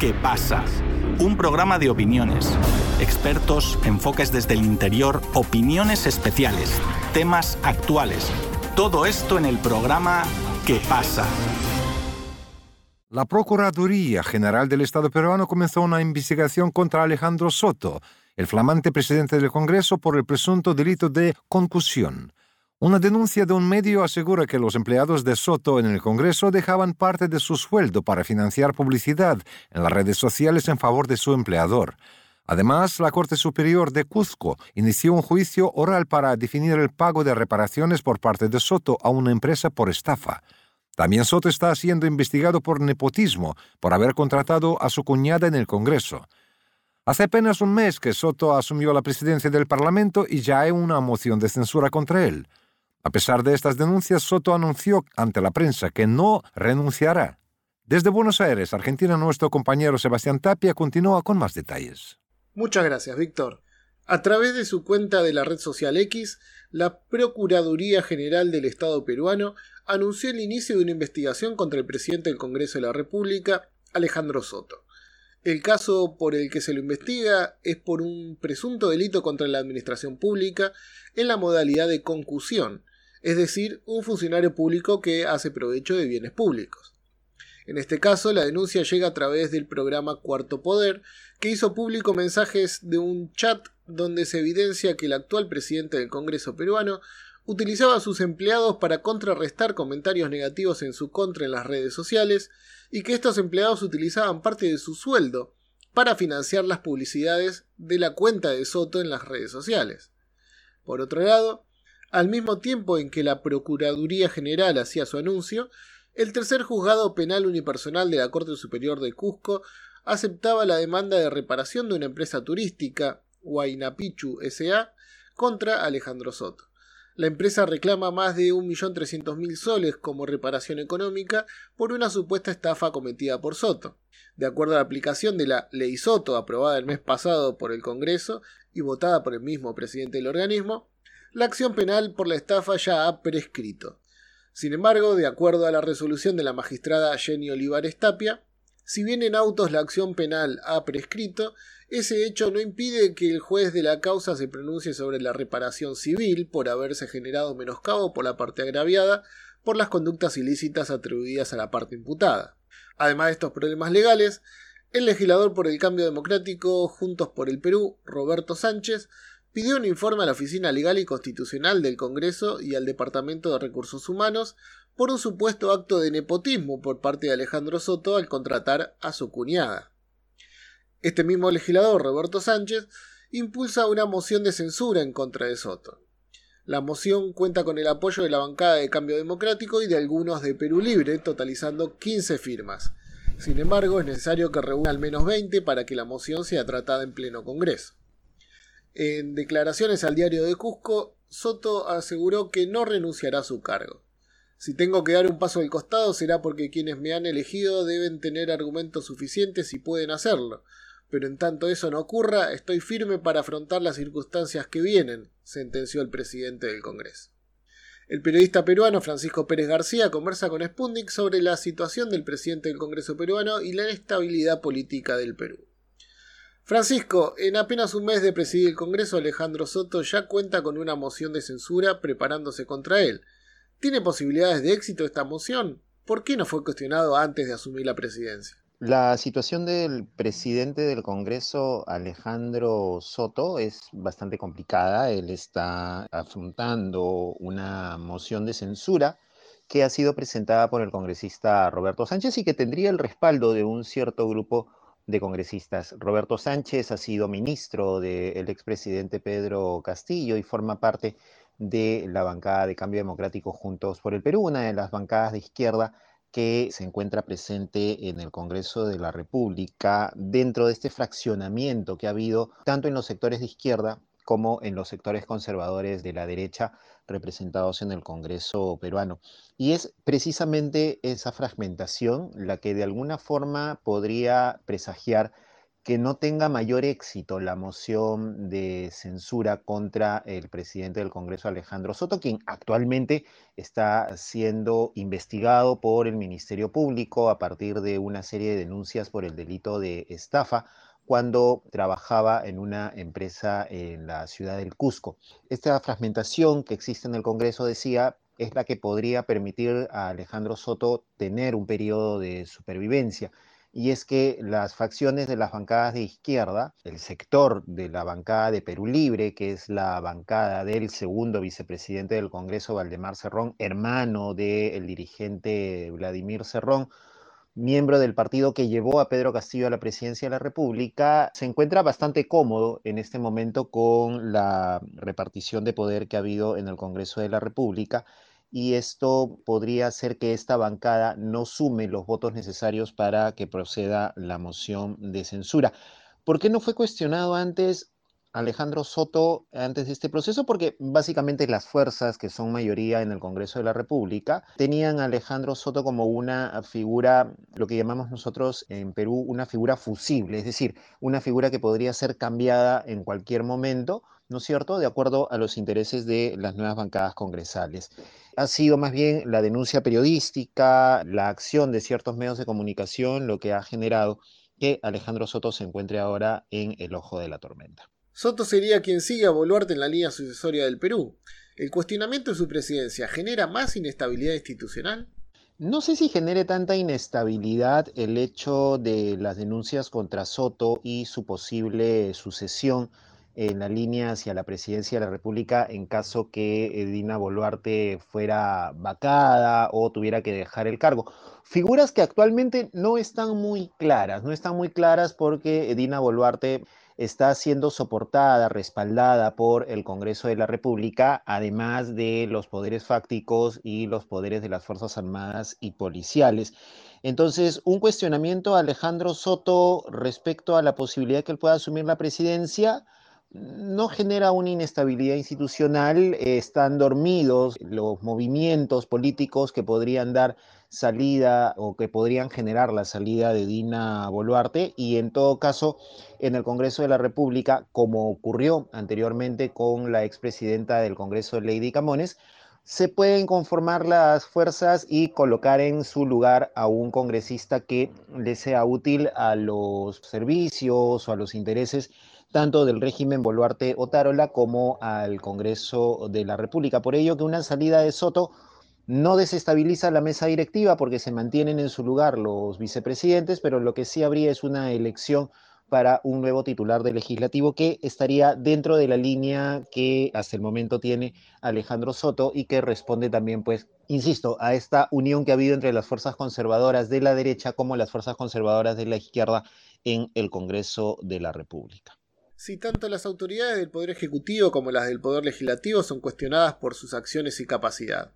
¿Qué pasa? Un programa de opiniones, expertos, enfoques desde el interior, opiniones especiales, temas actuales. Todo esto en el programa ¿Qué pasa? La Procuraduría General del Estado peruano comenzó una investigación contra Alejandro Soto, el flamante presidente del Congreso, por el presunto delito de concusión. Una denuncia de un medio asegura que los empleados de Soto en el Congreso dejaban parte de su sueldo para financiar publicidad en las redes sociales en favor de su empleador. Además, la Corte Superior de Cuzco inició un juicio oral para definir el pago de reparaciones por parte de Soto a una empresa por estafa. También Soto está siendo investigado por nepotismo, por haber contratado a su cuñada en el Congreso. Hace apenas un mes que Soto asumió la presidencia del Parlamento y ya hay una moción de censura contra él. A pesar de estas denuncias, Soto anunció ante la prensa que no renunciará. Desde Buenos Aires, Argentina, nuestro compañero Sebastián Tapia continúa con más detalles. Muchas gracias, Víctor. A través de su cuenta de la red social X, la Procuraduría General del Estado peruano anunció el inicio de una investigación contra el presidente del Congreso de la República, Alejandro Soto. El caso por el que se lo investiga es por un presunto delito contra la administración pública en la modalidad de concusión, es decir, un funcionario público que hace provecho de bienes públicos. En este caso, la denuncia llega a través del programa Cuarto Poder, que hizo público mensajes de un chat donde se evidencia que el actual presidente del Congreso peruano utilizaba a sus empleados para contrarrestar comentarios negativos en su contra en las redes sociales y que estos empleados utilizaban parte de su sueldo para financiar las publicidades de la cuenta de Soto en las redes sociales. Por otro lado, al mismo tiempo en que la Procuraduría General hacía su anuncio, el tercer juzgado penal unipersonal de la Corte Superior de Cusco aceptaba la demanda de reparación de una empresa turística, Huaynapichu S.A., contra Alejandro Soto. La empresa reclama más de 1.300.000 soles como reparación económica por una supuesta estafa cometida por Soto. De acuerdo a la aplicación de la Ley Soto aprobada el mes pasado por el Congreso y votada por el mismo presidente del organismo, la acción penal por la estafa ya ha prescrito. Sin embargo, de acuerdo a la resolución de la magistrada Jenny Olivares Tapia, si bien en autos la acción penal ha prescrito, ese hecho no impide que el juez de la causa se pronuncie sobre la reparación civil por haberse generado menoscabo por la parte agraviada por las conductas ilícitas atribuidas a la parte imputada. Además de estos problemas legales, el legislador por el cambio democrático Juntos por el Perú, Roberto Sánchez, pidió un informe a la Oficina Legal y Constitucional del Congreso y al Departamento de Recursos Humanos por un supuesto acto de nepotismo por parte de Alejandro Soto al contratar a su cuñada. Este mismo legislador, Roberto Sánchez, impulsa una moción de censura en contra de Soto. La moción cuenta con el apoyo de la bancada de Cambio Democrático y de algunos de Perú Libre, totalizando 15 firmas. Sin embargo, es necesario que reúna al menos 20 para que la moción sea tratada en pleno Congreso. En declaraciones al diario de Cusco, Soto aseguró que no renunciará a su cargo. Si tengo que dar un paso al costado será porque quienes me han elegido deben tener argumentos suficientes y pueden hacerlo. Pero en tanto eso no ocurra, estoy firme para afrontar las circunstancias que vienen, sentenció el presidente del Congreso. El periodista peruano Francisco Pérez García conversa con Sputnik sobre la situación del presidente del Congreso peruano y la inestabilidad política del Perú. Francisco, en apenas un mes de presidir el Congreso, Alejandro Soto ya cuenta con una moción de censura preparándose contra él. ¿Tiene posibilidades de éxito esta moción? ¿Por qué no fue cuestionado antes de asumir la presidencia? La situación del presidente del Congreso, Alejandro Soto, es bastante complicada. Él está afrontando una moción de censura que ha sido presentada por el congresista Roberto Sánchez y que tendría el respaldo de un cierto grupo de congresistas. Roberto Sánchez ha sido ministro del expresidente Pedro Castillo y forma parte de la bancada de Cambio Democrático Juntos por el Perú, una de las bancadas de izquierda que se encuentra presente en el Congreso de la República dentro de este fraccionamiento que ha habido tanto en los sectores de izquierda como en los sectores conservadores de la derecha representados en el Congreso peruano. Y es precisamente esa fragmentación la que de alguna forma podría presagiar que no tenga mayor éxito la moción de censura contra el presidente del Congreso, Alejandro Soto, quien actualmente está siendo investigado por el Ministerio Público a partir de una serie de denuncias por el delito de estafa cuando trabajaba en una empresa en la ciudad del Cusco. Esta fragmentación que existe en el Congreso, decía, es la que podría permitir a Alejandro Soto tener un periodo de supervivencia y es que las facciones de las bancadas de izquierda, el sector de la bancada de Perú Libre, que es la bancada del segundo vicepresidente del Congreso, Valdemar Cerrón, hermano del dirigente Vladimir Cerrón, miembro del partido que llevó a Pedro Castillo a la presidencia de la República, se encuentra bastante cómodo en este momento con la repartición de poder que ha habido en el Congreso de la República y esto podría hacer que esta bancada no sume los votos necesarios para que proceda la moción de censura. ¿Por qué no fue cuestionado antes Alejandro Soto antes de este proceso? Porque básicamente las fuerzas que son mayoría en el Congreso de la República tenían a Alejandro Soto como una figura, lo que llamamos nosotros en Perú, una figura fusible, es decir, una figura que podría ser cambiada en cualquier momento, ¿no es cierto?, de acuerdo a los intereses de las nuevas bancadas congresales ha sido más bien la denuncia periodística, la acción de ciertos medios de comunicación lo que ha generado que Alejandro Soto se encuentre ahora en el ojo de la tormenta. Soto sería quien sigue a Boluarte en la línea sucesoria del Perú. ¿El cuestionamiento de su presidencia genera más inestabilidad institucional? No sé si genere tanta inestabilidad el hecho de las denuncias contra Soto y su posible sucesión en la línea hacia la presidencia de la República en caso que Dina Boluarte fuera vacada o tuviera que dejar el cargo. Figuras que actualmente no están muy claras, no están muy claras porque Dina Boluarte está siendo soportada, respaldada por el Congreso de la República, además de los poderes fácticos y los poderes de las Fuerzas Armadas y policiales. Entonces, un cuestionamiento a Alejandro Soto respecto a la posibilidad que él pueda asumir la presidencia no genera una inestabilidad institucional, están dormidos los movimientos políticos que podrían dar salida o que podrían generar la salida de Dina Boluarte y en todo caso en el Congreso de la República, como ocurrió anteriormente con la expresidenta del Congreso, Lady Camones, se pueden conformar las fuerzas y colocar en su lugar a un congresista que le sea útil a los servicios o a los intereses tanto del régimen Boluarte Otárola como al Congreso de la República. Por ello que una salida de Soto no desestabiliza la mesa directiva porque se mantienen en su lugar los vicepresidentes, pero lo que sí habría es una elección para un nuevo titular del legislativo que estaría dentro de la línea que hasta el momento tiene Alejandro Soto y que responde también, pues, insisto, a esta unión que ha habido entre las fuerzas conservadoras de la derecha como las fuerzas conservadoras de la izquierda en el Congreso de la República si tanto las autoridades del Poder Ejecutivo como las del Poder Legislativo son cuestionadas por sus acciones y capacidad?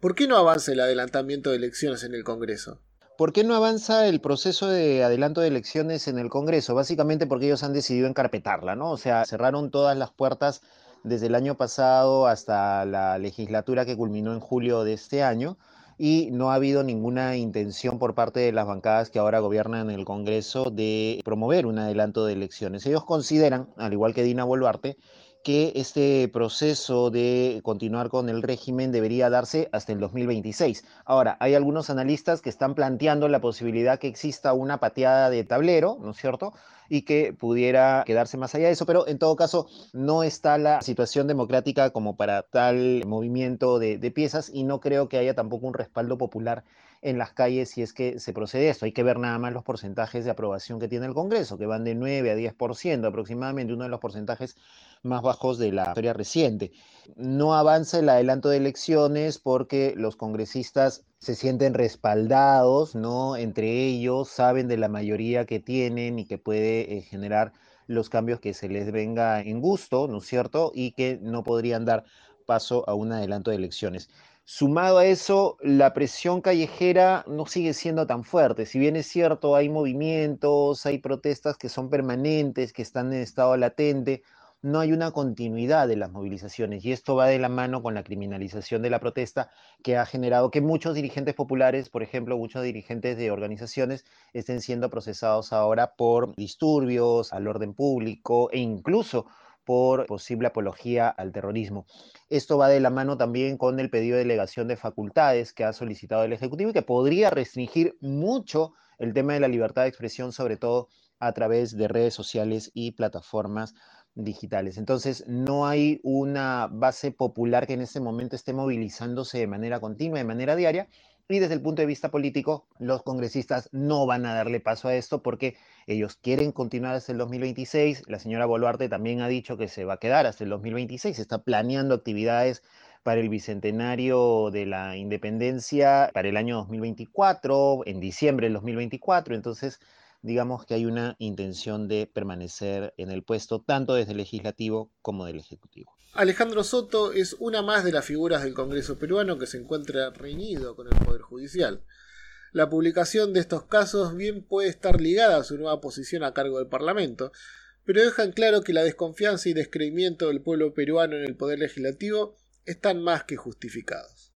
¿Por qué no avanza el adelantamiento de elecciones en el Congreso? ¿Por qué no avanza el proceso de adelanto de elecciones en el Congreso? Básicamente porque ellos han decidido encarpetarla, ¿no? O sea, cerraron todas las puertas desde el año pasado hasta la legislatura que culminó en julio de este año y no ha habido ninguna intención por parte de las bancadas que ahora gobiernan el Congreso de promover un adelanto de elecciones. Ellos consideran, al igual que Dina Boluarte, que este proceso de continuar con el régimen debería darse hasta el 2026. Ahora, hay algunos analistas que están planteando la posibilidad que exista una pateada de tablero, ¿no es cierto? y que pudiera quedarse más allá de eso, pero en todo caso no está la situación democrática como para tal movimiento de, piezas y no creo que haya tampoco un respaldo popular en las calles si es que se procede a esto. Hay que ver nada más los porcentajes de aprobación que tiene el Congreso, que van de 9 a 10% aproximadamente, uno de los porcentajes más bajos de la historia reciente. No avanza el adelanto de elecciones porque los congresistas se sienten respaldados, ¿no? Entre ellos saben de la mayoría que tienen y que puede eh, generar los cambios que se les venga en gusto, ¿no es cierto? Y que no podrían dar paso a un adelanto de elecciones. Sumado a eso, la presión callejera no sigue siendo tan fuerte. Si bien es cierto, hay movimientos, hay protestas que son permanentes, que están en estado latente, no hay una continuidad de las movilizaciones y esto va de la mano con la criminalización de la protesta que ha generado que muchos dirigentes populares, por ejemplo, muchos dirigentes de organizaciones estén siendo procesados ahora por disturbios al orden público e incluso por posible apología al terrorismo. Esto va de la mano también con el pedido de delegación de facultades que ha solicitado el Ejecutivo y que podría restringir mucho el tema de la libertad de expresión, sobre todo a través de redes sociales y plataformas digitales. Entonces, no hay una base popular que en este momento esté movilizándose de manera continua, de manera diaria, y desde el punto de vista político, los congresistas no van a darle paso a esto porque ellos quieren continuar hasta el 2026. La señora Boluarte también ha dicho que se va a quedar hasta el 2026. Está planeando actividades para el bicentenario de la independencia para el año 2024, en diciembre del 2024. Entonces, digamos que hay una intención de permanecer en el puesto tanto desde el legislativo como del ejecutivo. Alejandro Soto es una más de las figuras del Congreso peruano que se encuentra reñido con el Poder Judicial. La publicación de estos casos bien puede estar ligada a su nueva posición a cargo del Parlamento, pero dejan claro que la desconfianza y descreimiento del pueblo peruano en el Poder Legislativo están más que justificados.